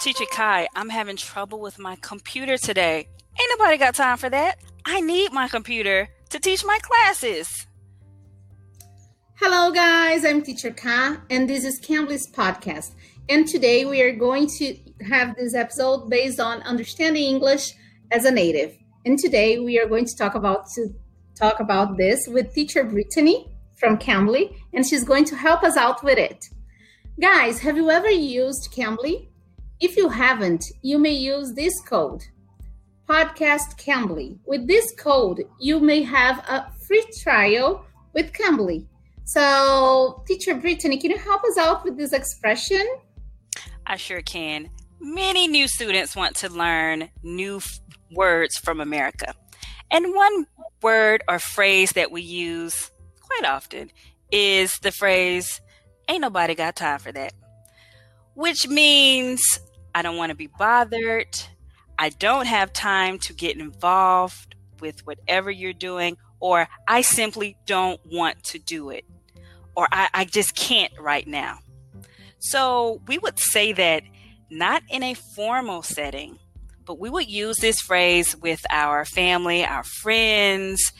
Teacher Kai, I'm having trouble with my computer today. Ain't nobody got time for that. I need my computer to teach my classes. Hello, guys. I'm Teacher Kai, and this is Cambly's podcast. And today we are going to have this episode based on understanding English as a native. And today we are going to talk about to talk about this with teacher Brittany from Cambly, and she's going to help us out with it. Guys, have you ever used Cambly? If you haven't, you may use this code, Podcast Cambly. With this code, you may have a free trial with Cambly. So, Teacher Brittany, can you help us out with this expression? I sure can. Many new students want to learn new f- words from America. And one word or phrase that we use quite often is the phrase, ain't nobody got time for that. Which means I don't want to be bothered. I don't have time to get involved with whatever you're doing, or I simply don't want to do it, or I, I just can't right now. So we would say that not in a formal setting, but we would use this phrase with our family, our friends,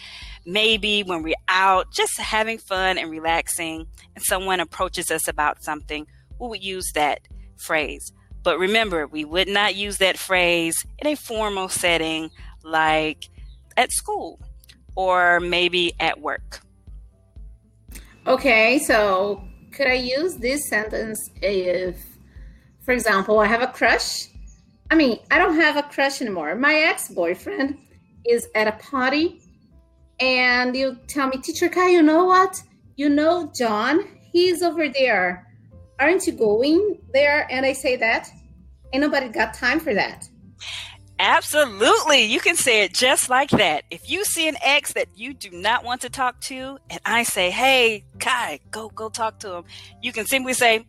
maybe when we're out just having fun and relaxing, and someone approaches us about something, we would use that phrase. But remember, we would not use that phrase in a formal setting like at school or maybe at work. Okay, so could I use this sentence if, for example, I have a crush? I mean, I don't have a crush anymore. My ex boyfriend is at a party, and you tell me, Teacher Kai, you know what? You know John? He's over there. Aren't you going there? And I say that. Ain't nobody got time for that. Absolutely. You can say it just like that. If you see an ex that you do not want to talk to, and I say, hey, Kai, go, go talk to him, you can simply say,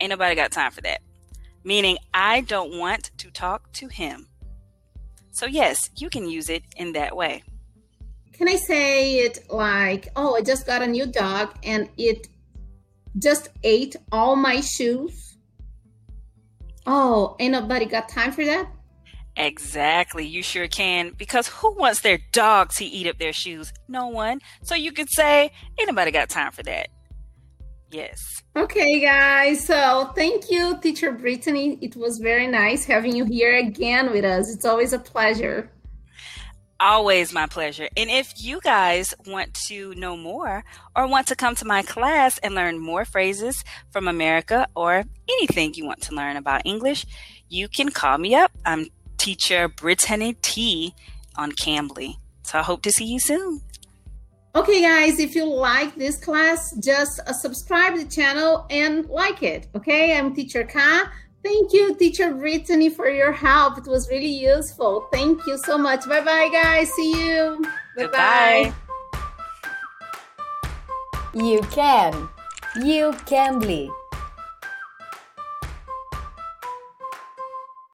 ain't nobody got time for that. Meaning, I don't want to talk to him. So, yes, you can use it in that way. Can I say it like, oh, I just got a new dog and it just ate all my shoes? Oh, ain't nobody got time for that? Exactly, you sure can. Because who wants their dog to eat up their shoes? No one. So you could say, ain't nobody got time for that. Yes. Okay, guys. So thank you, Teacher Brittany. It was very nice having you here again with us. It's always a pleasure. Always my pleasure. And if you guys want to know more or want to come to my class and learn more phrases from America or anything you want to learn about English, you can call me up. I'm teacher Brittany T on Cambly. So I hope to see you soon. Okay, guys, if you like this class, just uh, subscribe to the channel and like it. Okay, I'm Teacher Ka. Thank you, Teacher Brittany, for your help. It was really useful. Thank you so much. Bye bye, guys. See you. Bye bye. You can. You can be.